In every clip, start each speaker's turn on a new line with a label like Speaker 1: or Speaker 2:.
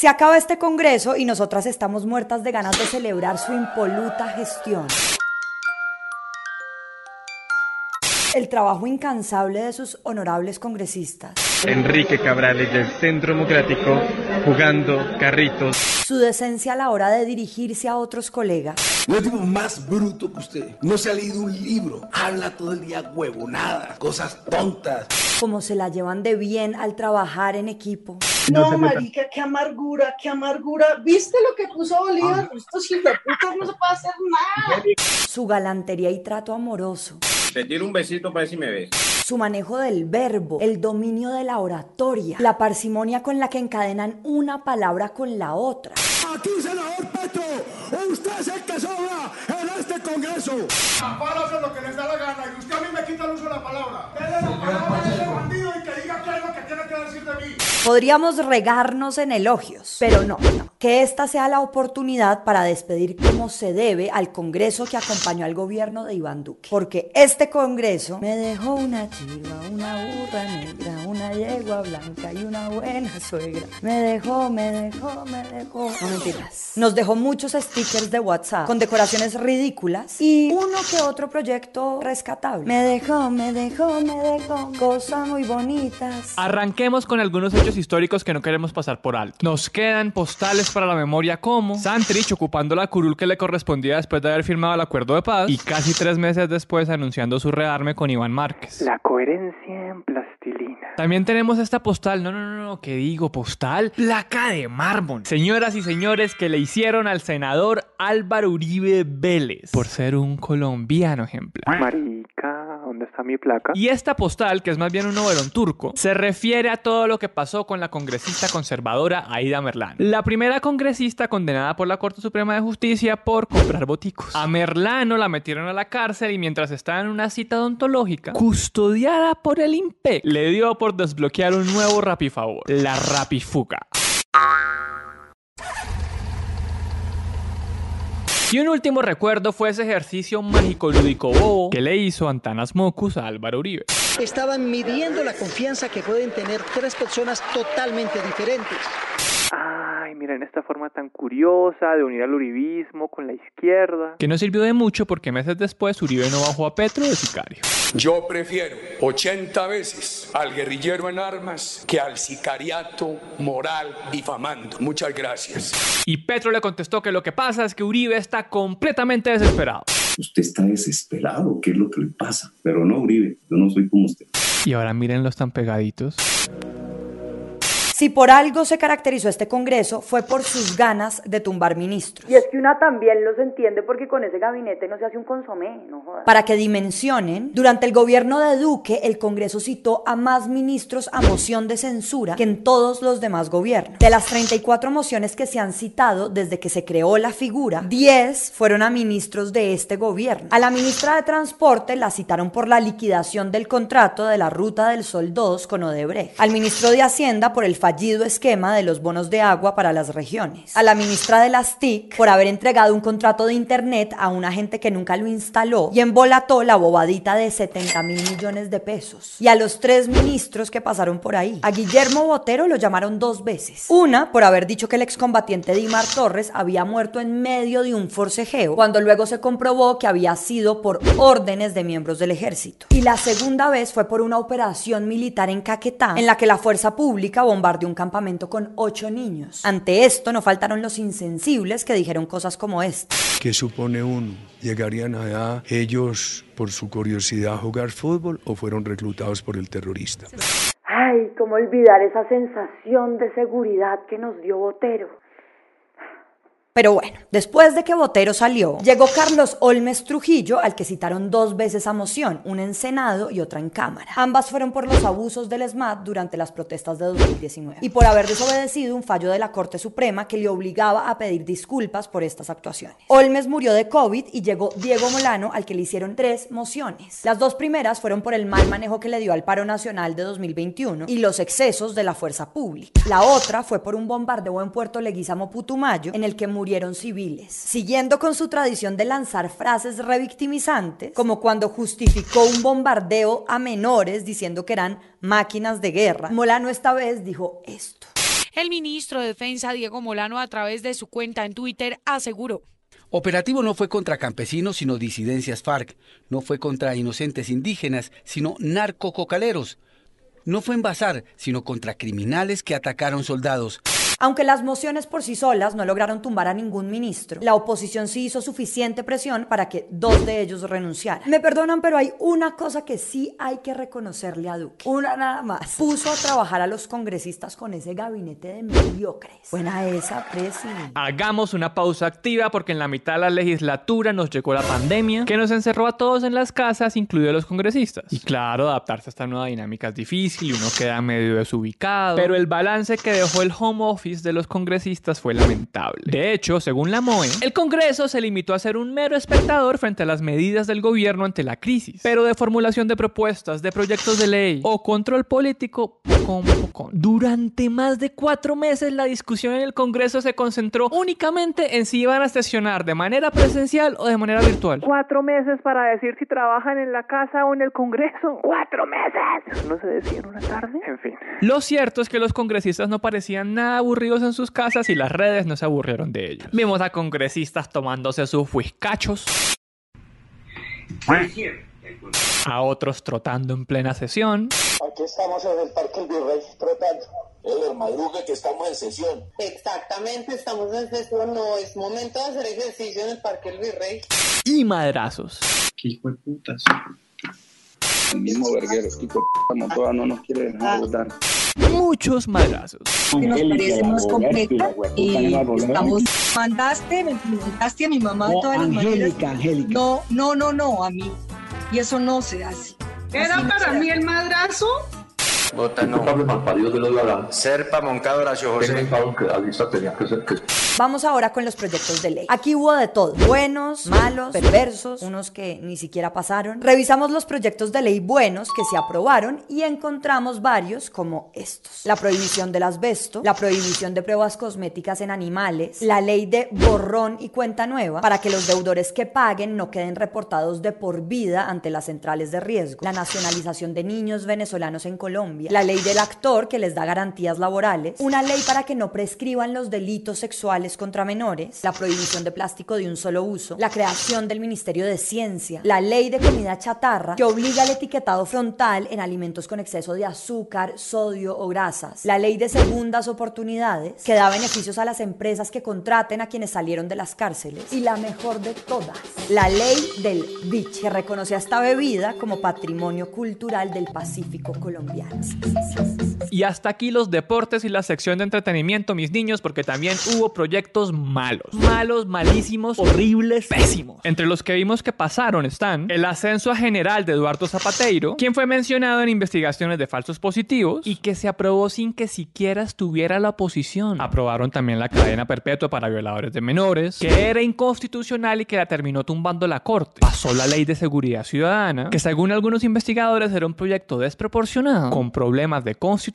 Speaker 1: Se acaba este congreso y nosotras estamos muertas de ganas de celebrar su impoluta gestión. el trabajo incansable de sus honorables congresistas.
Speaker 2: Enrique Cabrales del Centro Democrático jugando carritos.
Speaker 1: Su decencia a la hora de dirigirse a otros colegas.
Speaker 3: No es tipo más bruto que usted. No se ha leído un libro. Habla todo el día huevonada, cosas tontas.
Speaker 1: Como se la llevan de bien al trabajar en equipo.
Speaker 4: No, marica, qué amargura, qué amargura. ¿Viste lo que puso Bolívar? Ah. Estos hijueputas no se puede hacer nada.
Speaker 1: Su galantería y trato amoroso.
Speaker 5: Te tiro un besito para ver si me ves.
Speaker 1: Su manejo del verbo, el dominio de la oratoria, la parsimonia con la que encadenan una palabra con la otra.
Speaker 3: Aquí, senador Petro, usted es el que sobra congreso.
Speaker 6: Amparo lo que les da la gana y usted a mí me quita el uso de la palabra. Dele la palabra a ese bandido y que diga qué es lo que tiene que decir de mí.
Speaker 1: Podríamos regarnos en elogios, pero no, no. Que esta sea la oportunidad para despedir como se debe al Congreso que acompañó al gobierno de Iván Duque. Porque este Congreso me dejó una chiva, una burra negra, una yegua blanca y una buena suegra. Me dejó, me dejó, me dejó. No mentiras. Nos dejó muchos stickers de WhatsApp con decoraciones ridículas y uno que otro proyecto rescatable. Me dejó, me dejó, me dejó cosas muy bonitas.
Speaker 7: Arranquemos con algunos hechos históricos que no queremos pasar por alto. Nos quedan postales para la memoria como Santrich ocupando la curul que le correspondía después de haber firmado el acuerdo de paz y casi tres meses después anunciando su rearme con Iván Márquez.
Speaker 8: La coherencia en plastilina.
Speaker 7: También tenemos esta postal, no, no, no, no, ¿qué digo? Postal, placa de mármol. Señoras y señores que le hicieron al senador Álvaro Uribe Vélez por ser un colombiano ejemplar.
Speaker 8: Marica, ¿dónde está mi placa?
Speaker 7: Y esta postal, que es más bien un novelón turco, se refiere a todo lo que pasó con la congresista conservadora Aida Merlán. La primera congresista condenada por la Corte Suprema de Justicia por comprar boticos. A Merlano la metieron a la cárcel y mientras estaba en una cita odontológica, custodiada por el IMPE, le dio por desbloquear un nuevo rapifavor, la rapifuga. Y un último recuerdo fue ese ejercicio mágico lúdico bobo que le hizo Antanas Mocus a Álvaro Uribe.
Speaker 9: Estaban midiendo la confianza que pueden tener tres personas totalmente diferentes.
Speaker 8: Ay, miren esta forma tan curiosa de unir al uribismo con la izquierda.
Speaker 7: Que no sirvió de mucho porque meses después Uribe no bajó a Petro de sicario.
Speaker 10: Yo prefiero 80 veces al guerrillero en armas que al sicariato moral difamando. Muchas gracias.
Speaker 7: Y Petro le contestó que lo que pasa es que Uribe está completamente desesperado.
Speaker 11: Usted está desesperado, ¿qué es lo que le pasa? Pero no, Uribe, yo no soy como usted.
Speaker 7: Y ahora miren los tan pegaditos.
Speaker 1: Si por algo se caracterizó este Congreso fue por sus ganas de tumbar ministros.
Speaker 12: Y es que una también los entiende porque con ese gabinete no se hace un consomé, no jodas.
Speaker 1: Para que dimensionen, durante el gobierno de Duque el Congreso citó a más ministros a moción de censura que en todos los demás gobiernos. De las 34 mociones que se han citado desde que se creó la figura, 10 fueron a ministros de este gobierno. A la ministra de Transporte la citaron por la liquidación del contrato de la Ruta del Sol 2 con Odebrecht. Al ministro de Hacienda por el fallo fallido esquema de los bonos de agua para las regiones. A la ministra de las TIC por haber entregado un contrato de internet a una gente que nunca lo instaló y embolató la bobadita de 70 mil millones de pesos. Y a los tres ministros que pasaron por ahí. A Guillermo Botero lo llamaron dos veces. Una por haber dicho que el excombatiente Dimar Torres había muerto en medio de un forcejeo, cuando luego se comprobó que había sido por órdenes de miembros del ejército. Y la segunda vez fue por una operación militar en Caquetá, en la que la fuerza pública bombardeó de un campamento con ocho niños. Ante esto no faltaron los insensibles que dijeron cosas como esta.
Speaker 13: ¿Qué supone uno? ¿Llegarían allá ellos por su curiosidad a jugar fútbol o fueron reclutados por el terrorista?
Speaker 12: Ay, cómo olvidar esa sensación de seguridad que nos dio Botero.
Speaker 1: Pero bueno, después de que Botero salió, llegó Carlos Olmes Trujillo, al que citaron dos veces a moción, una en Senado y otra en Cámara. Ambas fueron por los abusos del SMAT durante las protestas de 2019 y por haber desobedecido un fallo de la Corte Suprema que le obligaba a pedir disculpas por estas actuaciones. Olmes murió de COVID y llegó Diego Molano, al que le hicieron tres mociones. Las dos primeras fueron por el mal manejo que le dio al paro nacional de 2021 y los excesos de la fuerza pública. La otra fue por un bombardeo en Puerto Leguizamo Putumayo, en el que murieron civiles, siguiendo con su tradición de lanzar frases revictimizantes, como cuando justificó un bombardeo a menores diciendo que eran máquinas de guerra. Molano esta vez dijo esto.
Speaker 14: El ministro de Defensa, Diego Molano, a través de su cuenta en Twitter, aseguró.
Speaker 15: Operativo no fue contra campesinos, sino disidencias FARC. No fue contra inocentes indígenas, sino narcococaleros. No fue en Bazar, sino contra criminales que atacaron soldados.
Speaker 1: Aunque las mociones por sí solas no lograron tumbar a ningún ministro, la oposición sí hizo suficiente presión para que dos de ellos renunciaran. Me perdonan, pero hay una cosa que sí hay que reconocerle a Duque. Una nada más. Puso a trabajar a los congresistas con ese gabinete de mediocres. Buena esa, Presi.
Speaker 7: Hagamos una pausa activa porque en la mitad de la legislatura nos llegó la pandemia que nos encerró a todos en las casas, incluidos los congresistas. Y claro, adaptarse a esta nueva dinámica es difícil y uno queda medio desubicado. Pero el balance que dejó el home office de los congresistas fue lamentable. De hecho, según la MOE, el Congreso se limitó a ser un mero espectador frente a las medidas del gobierno ante la crisis, pero de formulación de propuestas, de proyectos de ley o control político, poco, poco. Durante más de cuatro meses la discusión en el Congreso se concentró únicamente en si iban a sesionar de manera presencial o de manera virtual.
Speaker 8: Cuatro meses para decir si trabajan en la casa o en el Congreso. ¡Cuatro meses! ¿Eso no se decía en una tarde? En fin.
Speaker 7: Lo cierto es que los congresistas no parecían nada aburridos en sus casas y las redes no se aburrieron de ellos. Vimos a congresistas tomándose sus whiskachos. A otros trotando en plena sesión.
Speaker 16: Aquí estamos en el Parque El Virrey trotando. El madrugue que estamos en sesión.
Speaker 17: Exactamente, estamos en sesión. No es momento de hacer ejercicio en el Parque El Virrey.
Speaker 7: Y madrazos.
Speaker 11: ¿Qué hijo de putas? El mismo verguero, tipo de puta, no nos quiere dejar votar
Speaker 7: muchos madrazos.
Speaker 18: Que nos parece más completa y estamos... Mandaste, me presentaste a mi mamá de todas las maneras.
Speaker 9: Angélica, Angélica.
Speaker 18: No, no, no, no, a mí. Y eso no se hace.
Speaker 4: ¿Era para mí el madrazo?
Speaker 5: Vota no. Serpa, Moncada, Horacio José.
Speaker 1: Vamos ahora con los proyectos de ley. Aquí hubo de todo. Buenos, malos, perversos, unos que ni siquiera pasaron. Revisamos los proyectos de ley buenos que se aprobaron y encontramos varios como estos. La prohibición del asbesto, la prohibición de pruebas cosméticas en animales, la ley de borrón y cuenta nueva para que los deudores que paguen no queden reportados de por vida ante las centrales de riesgo, la nacionalización de niños venezolanos en Colombia, la ley del actor que les da garantías laborales, una ley para que no prescriban los delitos sexuales contra menores, la prohibición de plástico de un solo uso, la creación del Ministerio de Ciencia, la ley de comida chatarra que obliga al etiquetado frontal en alimentos con exceso de azúcar, sodio o grasas, la ley de segundas oportunidades que da beneficios a las empresas que contraten a quienes salieron de las cárceles y la mejor de todas, la ley del beach que reconoce a esta bebida como patrimonio cultural del Pacífico colombiano.
Speaker 7: Y hasta aquí los deportes y la sección de entretenimiento, mis niños, porque también hubo proyectos malos. Malos, malísimos, horribles, pésimos. Entre los que vimos que pasaron están el ascenso a general de Eduardo Zapateiro, quien fue mencionado en investigaciones de falsos positivos y que se aprobó sin que siquiera estuviera la oposición. Aprobaron también la cadena perpetua para violadores de menores, que era inconstitucional y que la terminó tumbando la corte. Pasó la ley de seguridad ciudadana, que según algunos investigadores era un proyecto desproporcionado, con problemas de constitucionalidad,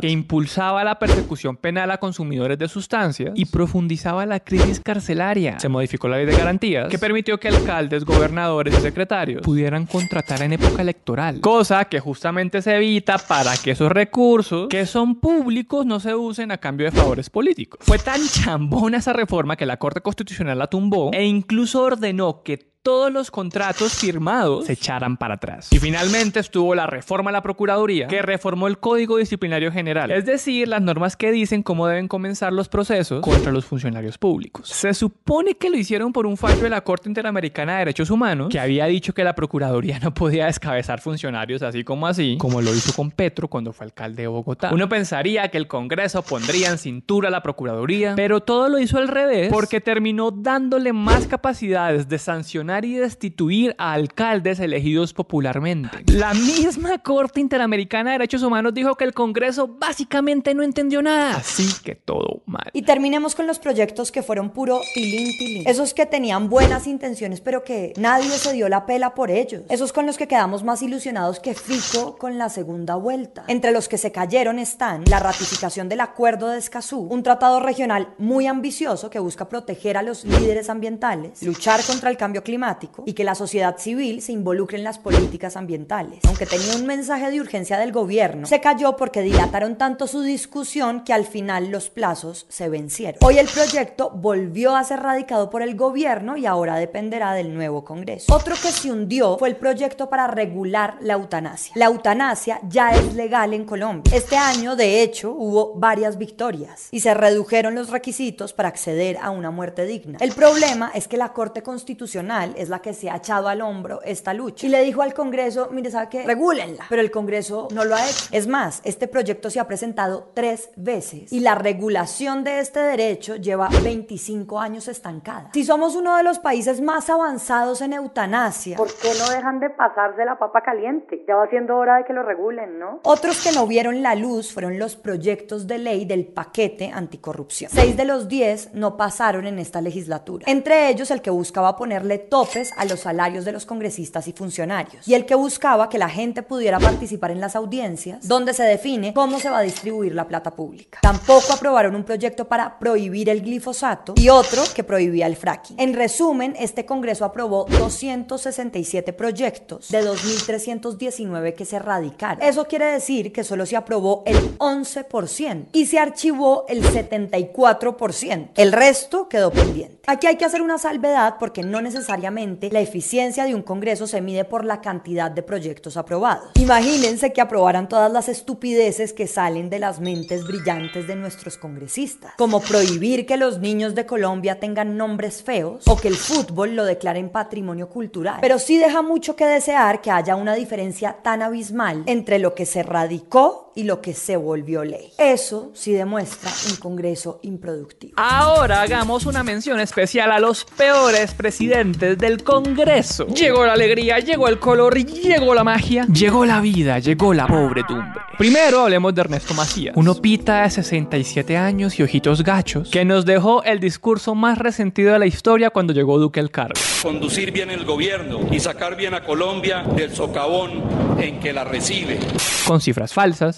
Speaker 7: que impulsaba la persecución penal a consumidores de sustancias y profundizaba la crisis carcelaria. Se modificó la ley de garantías, que permitió que alcaldes, gobernadores y secretarios pudieran contratar en época electoral, cosa que justamente se evita para que esos recursos que son públicos no se usen a cambio de favores políticos. Fue tan chambona esa reforma que la Corte Constitucional la tumbó e incluso ordenó que todos los contratos firmados se echaran para atrás. Y finalmente estuvo la reforma a la Procuraduría, que reformó el Código Disciplinario General, es decir, las normas que dicen cómo deben comenzar los procesos contra los funcionarios públicos. Se supone que lo hicieron por un fallo de la Corte Interamericana de Derechos Humanos, que había dicho que la Procuraduría no podía descabezar funcionarios así como así, como lo hizo con Petro cuando fue alcalde de Bogotá. Uno pensaría que el Congreso pondría en cintura a la Procuraduría, pero todo lo hizo al revés, porque terminó dándole más capacidades de sancionar y destituir a alcaldes elegidos popularmente. La misma Corte Interamericana de Derechos Humanos dijo que el Congreso básicamente no entendió nada, así que todo mal.
Speaker 1: Y terminemos con los proyectos que fueron puro tilín tilín. Esos que tenían buenas intenciones pero que nadie se dio la pela por ellos. Esos con los que quedamos más ilusionados que Fico con la segunda vuelta. Entre los que se cayeron están la ratificación del Acuerdo de Escazú, un tratado regional muy ambicioso que busca proteger a los líderes ambientales, luchar contra el cambio climático climático y que la sociedad civil se involucre en las políticas ambientales. Aunque tenía un mensaje de urgencia del gobierno, se cayó porque dilataron tanto su discusión que al final los plazos se vencieron. Hoy el proyecto volvió a ser radicado por el gobierno y ahora dependerá del nuevo Congreso. Otro que se hundió fue el proyecto para regular la eutanasia. La eutanasia ya es legal en Colombia. Este año, de hecho, hubo varias victorias y se redujeron los requisitos para acceder a una muerte digna. El problema es que la Corte Constitucional es la que se ha echado al hombro esta lucha y le dijo al Congreso, mire, ¿sabe qué? Regúlenla. Pero el Congreso no lo ha hecho. Es más, este proyecto se ha presentado tres veces y la regulación de este derecho lleva 25 años estancada. Si somos uno de los países más avanzados en eutanasia,
Speaker 12: ¿por qué no dejan de pasarse la papa caliente? Ya va siendo hora de que lo regulen, ¿no?
Speaker 1: Otros que no vieron la luz fueron los proyectos de ley del paquete anticorrupción. Seis de los diez no pasaron en esta legislatura. Entre ellos el que buscaba ponerle topes a los salarios de los congresistas y funcionarios y el que buscaba que la gente pudiera participar en las audiencias donde se define cómo se va a distribuir la plata pública. Tampoco aprobaron un proyecto para prohibir el glifosato y otro que prohibía el fracking. En resumen, este Congreso aprobó 267 proyectos de 2.319 que se radicaron. Eso quiere decir que solo se aprobó el 11% y se archivó el 74%. El resto quedó pendiente. Aquí hay que hacer una salvedad porque no necesariamente la eficiencia de un Congreso se mide por la cantidad de proyectos aprobados. Imagínense que aprobaran todas las estupideces que salen de las mentes brillantes de nuestros congresistas, como prohibir que los niños de Colombia tengan nombres feos o que el fútbol lo declaren patrimonio cultural. Pero sí deja mucho que desear que haya una diferencia tan abismal entre lo que se radicó y lo que se volvió ley. Eso sí demuestra un Congreso improductivo.
Speaker 7: Ahora hagamos una mención especial a los peores presidentes del Congreso. Llegó la alegría, llegó el color, llegó la magia, llegó la vida, llegó la pobretumbre. Primero hablemos de Ernesto Macías, un opita de 67 años y ojitos gachos, que nos dejó el discurso más resentido de la historia cuando llegó Duque al cargo.
Speaker 10: Conducir bien el gobierno y sacar bien a Colombia del socavón en que la recibe.
Speaker 7: Con cifras falsas.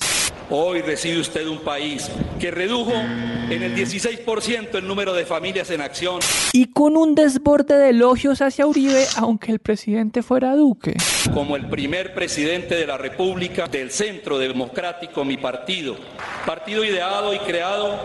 Speaker 10: Hoy recibe usted un país que redujo en el 16% el número de familias en acción.
Speaker 7: Y con un desborde de elogios hacia Uribe, aunque el presidente fuera Duque.
Speaker 10: Como el primer presidente de la República del Centro Democrático, mi partido. Partido ideado y creado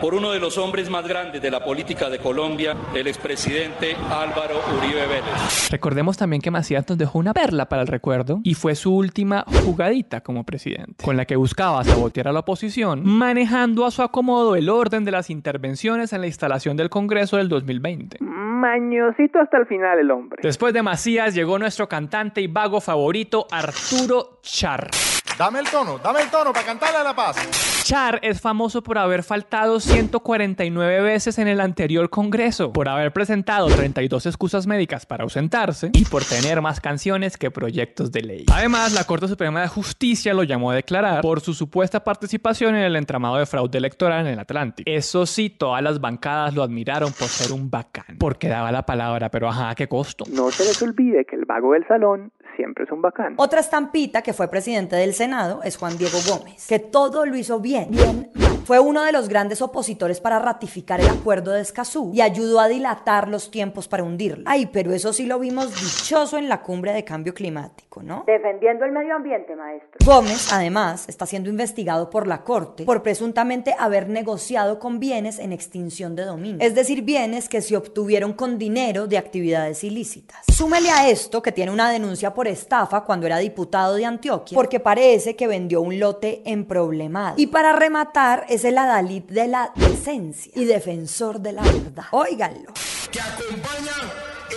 Speaker 10: por uno de los hombres más grandes de la política de Colombia, el expresidente Álvaro Uribe Vélez.
Speaker 7: Recordemos también que Macías nos dejó una perla para el recuerdo y fue su última jugadita como presidente, con la que buscaba sabotear a la oposición, manejando a su acomodo el orden de las intervenciones en la instalación del Congreso del 2020.
Speaker 8: Mañosito hasta el final el hombre.
Speaker 7: Después de Macías llegó nuestro cantante y vago favorito Arturo Char.
Speaker 6: Dame el tono, dame el tono para cantarle a la paz.
Speaker 7: Char es famoso por haber faltado 149 veces en el anterior Congreso, por haber presentado 32 excusas médicas para ausentarse y por tener más canciones que proyectos de ley. Además, la Corte Suprema de Justicia lo llamó a declarar por su supuesta participación en el entramado de fraude electoral en el Atlántico. Eso sí, todas las bancadas lo admiraron por ser un bacán, porque daba la palabra, pero ajá, ¿a qué costo?
Speaker 8: No se les olvide que el vago del salón siempre es un bacán.
Speaker 1: Otra estampita que fue presidente del Senado es Juan Diego Gómez, que todo lo hizo bien, bien. Fue uno de los grandes opositores para ratificar el acuerdo de Escazú y ayudó a dilatar los tiempos para hundirlo. Ay, pero eso sí lo vimos dichoso en la cumbre de cambio climático, ¿no?
Speaker 12: Defendiendo el medio ambiente, maestro.
Speaker 1: Gómez, además, está siendo investigado por la Corte por presuntamente haber negociado con bienes en extinción de dominio, es decir, bienes que se obtuvieron con dinero de actividades ilícitas. Súmele a esto que tiene una denuncia por estafa cuando era diputado de Antioquia, porque parece que vendió un lote en problemado. Y para rematar, es el adalid de la decencia y defensor de la verdad. Óiganlo.
Speaker 6: Que acompaña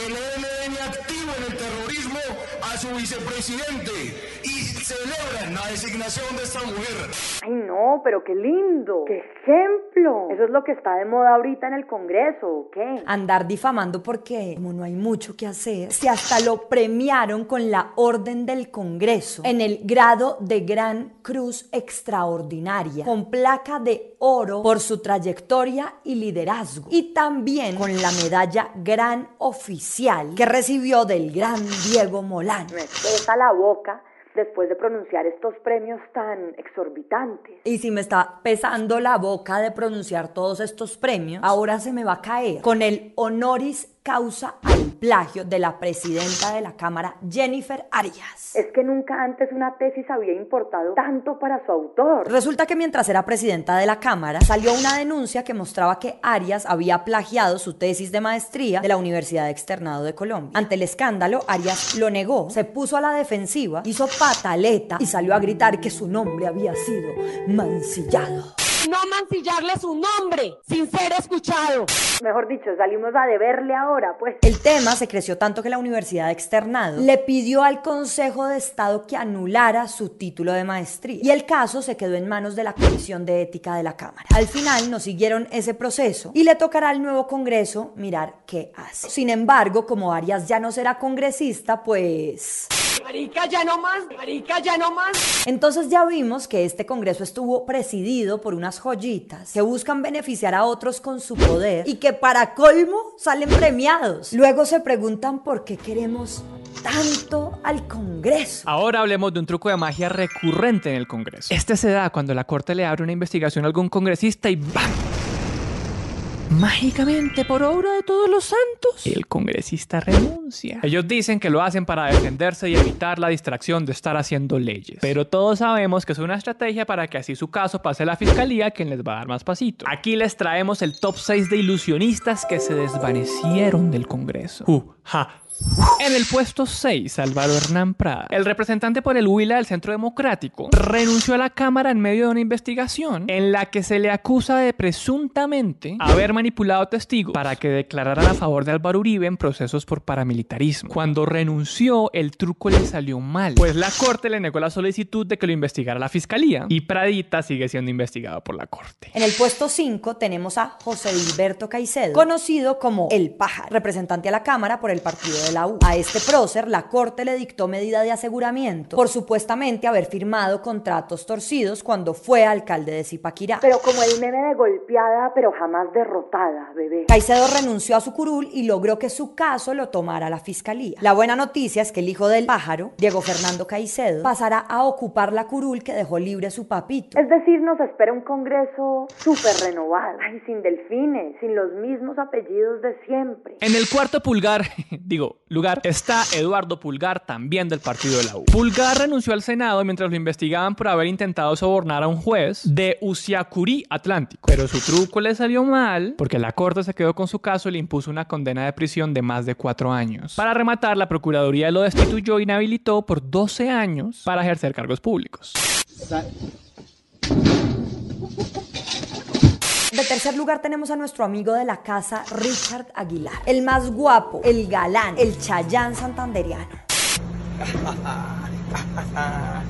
Speaker 6: el ELN activo en el terrorismo a su vicepresidente celebran la designación de esta mujer.
Speaker 12: Ay, no, pero qué lindo. ¡Qué ejemplo! Eso es lo que está de moda ahorita en el Congreso, ¿o qué?
Speaker 1: Andar difamando porque, como no hay mucho que hacer, si hasta lo premiaron con la Orden del Congreso en el grado de Gran Cruz Extraordinaria, con placa de oro por su trayectoria y liderazgo, y también con la medalla Gran Oficial que recibió del gran Diego Molano.
Speaker 12: Me pesa la boca después de pronunciar estos premios tan exorbitantes.
Speaker 1: Y si me está pesando la boca de pronunciar todos estos premios, ahora se me va a caer con el honoris causa al plagio de la presidenta de la Cámara, Jennifer Arias.
Speaker 12: Es que nunca antes una tesis había importado tanto para su autor.
Speaker 1: Resulta que mientras era presidenta de la Cámara, salió una denuncia que mostraba que Arias había plagiado su tesis de maestría de la Universidad Externado de Colombia. Ante el escándalo, Arias lo negó, se puso a la defensiva, hizo pataleta y salió a gritar que su nombre había sido mancillado
Speaker 18: no mancillarle su nombre sin ser escuchado.
Speaker 12: Mejor dicho, salimos a deberle ahora, pues.
Speaker 1: El tema se creció tanto que la Universidad Externado le pidió al Consejo de Estado que anulara su título de maestría y el caso se quedó en manos de la Comisión de Ética de la Cámara. Al final no siguieron ese proceso y le tocará al nuevo Congreso mirar qué hace. Sin embargo, como Arias ya no será congresista, pues...
Speaker 18: Marica, ya no más, marica, ya no más.
Speaker 1: Entonces ya vimos que este Congreso estuvo presidido por unas joyitas que buscan beneficiar a otros con su poder y que para colmo salen premiados. Luego se preguntan por qué queremos tanto al Congreso.
Speaker 7: Ahora hablemos de un truco de magia recurrente en el Congreso. Este se da cuando la Corte le abre una investigación a algún congresista y ¡bam! Mágicamente, por obra de todos los santos, el congresista renuncia. Ellos dicen que lo hacen para defenderse y evitar la distracción de estar haciendo leyes. Pero todos sabemos que es una estrategia para que así su caso pase a la fiscalía, quien les va a dar más pasito. Aquí les traemos el top 6 de ilusionistas que se desvanecieron del Congreso. Uh, ja, en el puesto 6, Álvaro Hernán Prada, el representante por el Huila del Centro Democrático, renunció a la Cámara en medio de una investigación en la que se le acusa de presuntamente haber manipulado testigos para que declararan a favor de Álvaro Uribe en procesos por paramilitarismo. Cuando renunció, el truco le salió mal, pues la Corte le negó la solicitud de que lo investigara la Fiscalía y Pradita sigue siendo investigado por la Corte.
Speaker 1: En el puesto 5 tenemos a José Gilberto Caicedo, conocido como El Pájaro, representante a la Cámara por el partido de la U. A este prócer, la Corte le dictó medida de aseguramiento por supuestamente haber firmado contratos torcidos cuando fue alcalde de Zipaquirá.
Speaker 12: Pero como el meme de golpeada, pero jamás derrotada, bebé.
Speaker 1: Caicedo renunció a su curul y logró que su caso lo tomara la fiscalía. La buena noticia es que el hijo del pájaro, Diego Fernando Caicedo, pasará a ocupar la curul que dejó libre su papito.
Speaker 12: Es decir, nos espera un congreso súper renovado. Ay, sin delfines, sin los mismos apellidos de siempre.
Speaker 7: En el cuarto pulgar, digo, lugar está Eduardo Pulgar, también del partido de la U. Pulgar renunció al Senado mientras lo investigaban por haber intentado sobornar a un juez de Usiacurí Atlántico. Pero su truco le salió mal porque la corte se quedó con su caso y le impuso una condena de prisión de más de cuatro años. Para rematar, la Procuraduría lo destituyó e inhabilitó por 12 años para ejercer cargos públicos.
Speaker 1: De tercer lugar tenemos a nuestro amigo de la casa, Richard Aguilar. El más guapo, el galán, el chayán santanderiano.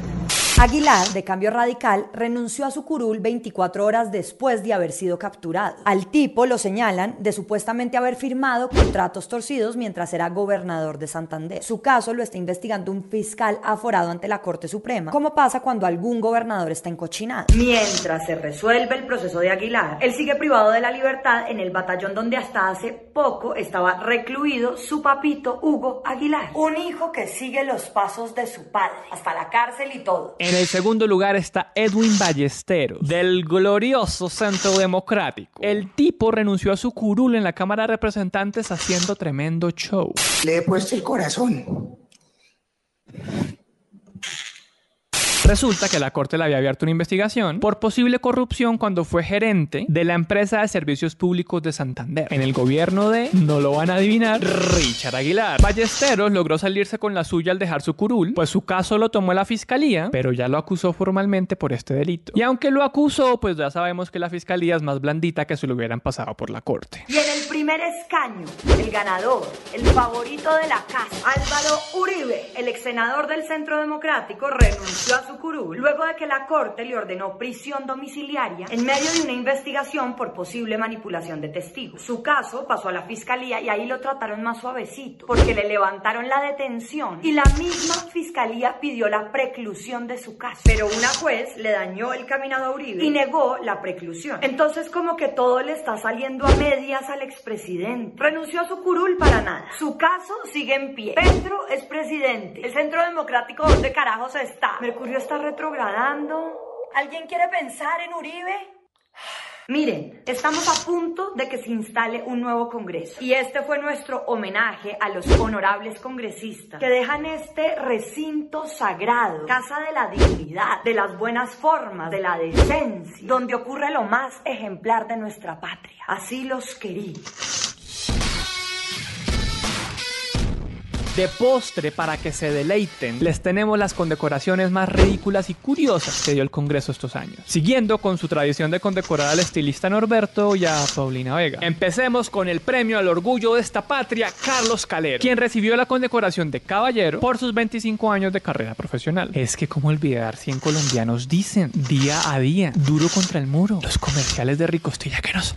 Speaker 1: Aguilar, de cambio radical, renunció a su curul 24 horas después de haber sido capturado. Al tipo lo señalan de supuestamente haber firmado contratos torcidos mientras era gobernador de Santander. Su caso lo está investigando un fiscal aforado ante la Corte Suprema, como pasa cuando algún gobernador está encochinado. Mientras se resuelve el proceso de Aguilar, él sigue privado de la libertad en el batallón donde hasta hace poco estaba recluido su papito Hugo Aguilar, un hijo que sigue los pasos de su padre, hasta la cárcel y todo.
Speaker 7: En el segundo lugar está Edwin Ballesteros, del glorioso Centro Democrático. El tipo renunció a su curul en la Cámara de Representantes haciendo tremendo show.
Speaker 3: Le he puesto el corazón.
Speaker 7: Resulta que la Corte le había abierto una investigación por posible corrupción cuando fue gerente de la empresa de servicios públicos de Santander. En el gobierno de, no lo van a adivinar, Richard Aguilar. Ballesteros logró salirse con la suya al dejar su curul, pues su caso lo tomó la fiscalía, pero ya lo acusó formalmente por este delito. Y aunque lo acusó, pues ya sabemos que la fiscalía es más blandita que si lo hubieran pasado por la Corte.
Speaker 1: Y en el primer escaño, el ganador, el favorito de la casa, Álvaro Uribe, el ex senador del Centro Democrático, renunció a su curul luego de que la Corte le ordenó prisión domiciliaria en medio de una investigación por posible manipulación de testigos. Su caso pasó a la fiscalía y ahí lo trataron más suavecito porque le levantaron la detención y la misma fiscalía pidió la preclusión de su caso. Pero una juez le dañó el caminado a Uribe y negó la preclusión. Entonces como que todo le está saliendo a medias al expresidente. Renunció a su curul para nada. Su caso sigue en pie. Petro es presidente. El Centro Democrático, ¿dónde carajos está? Mercurio está retrogradando. ¿Alguien quiere pensar en Uribe? Miren, estamos a punto de que se instale un nuevo Congreso y este fue nuestro homenaje a los honorables congresistas que dejan este recinto sagrado, casa de la dignidad, de las buenas formas, de la decencia, donde ocurre lo más ejemplar de nuestra patria. Así los querí.
Speaker 7: De postre, para que se deleiten, les tenemos las condecoraciones más ridículas y curiosas que dio el Congreso estos años, siguiendo con su tradición de condecorar al estilista Norberto y a Paulina Vega. Empecemos con el premio al orgullo de esta patria, Carlos Calero, quien recibió la condecoración de caballero por sus 25 años de carrera profesional. Es que como olvidar 100 colombianos dicen día a día, duro contra el muro, los comerciales de Ricostilla que nos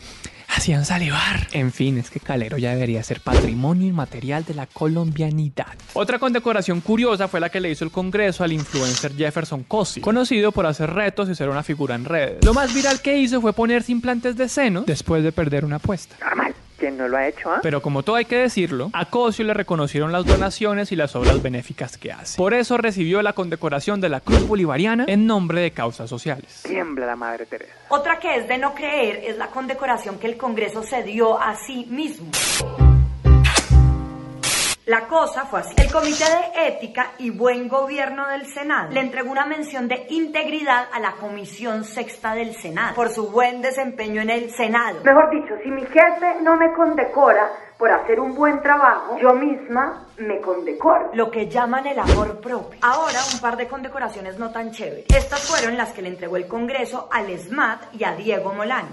Speaker 7: hacían salivar. En fin, es que Calero ya debería ser patrimonio inmaterial de la colombianidad. Otra condecoración curiosa fue la que le hizo el Congreso al influencer Jefferson Cosi, conocido por hacer retos y ser una figura en redes. Lo más viral que hizo fue ponerse implantes de seno después de perder una apuesta.
Speaker 8: Normal. ¿Quién no lo ha hecho, ah?
Speaker 7: Pero como todo hay que decirlo, a Cosio le reconocieron las donaciones y las obras benéficas que hace. Por eso recibió la condecoración de la Cruz Bolivariana en nombre de causas sociales.
Speaker 8: Tiembla la Madre Teresa.
Speaker 1: Otra que es de no creer es la condecoración que el Congreso se dio a sí mismo. La cosa fue así. El Comité de Ética y Buen Gobierno del Senado le entregó una mención de integridad a la Comisión Sexta del Senado por su buen desempeño en el Senado.
Speaker 12: Mejor dicho, si mi jefe no me condecora por hacer un buen trabajo, yo misma me condecoro.
Speaker 1: Lo que llaman el amor propio. Ahora un par de condecoraciones no tan chéveres. Estas fueron las que le entregó el Congreso al SMAT y a Diego Molano.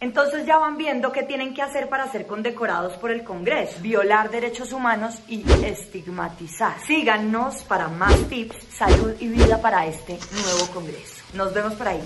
Speaker 1: Entonces ya van viendo qué tienen que hacer para ser condecorados por el Congreso. Violar derechos humanos y estigmatizar. Síganos para más tips, salud y vida para este nuevo Congreso. Nos vemos por ahí.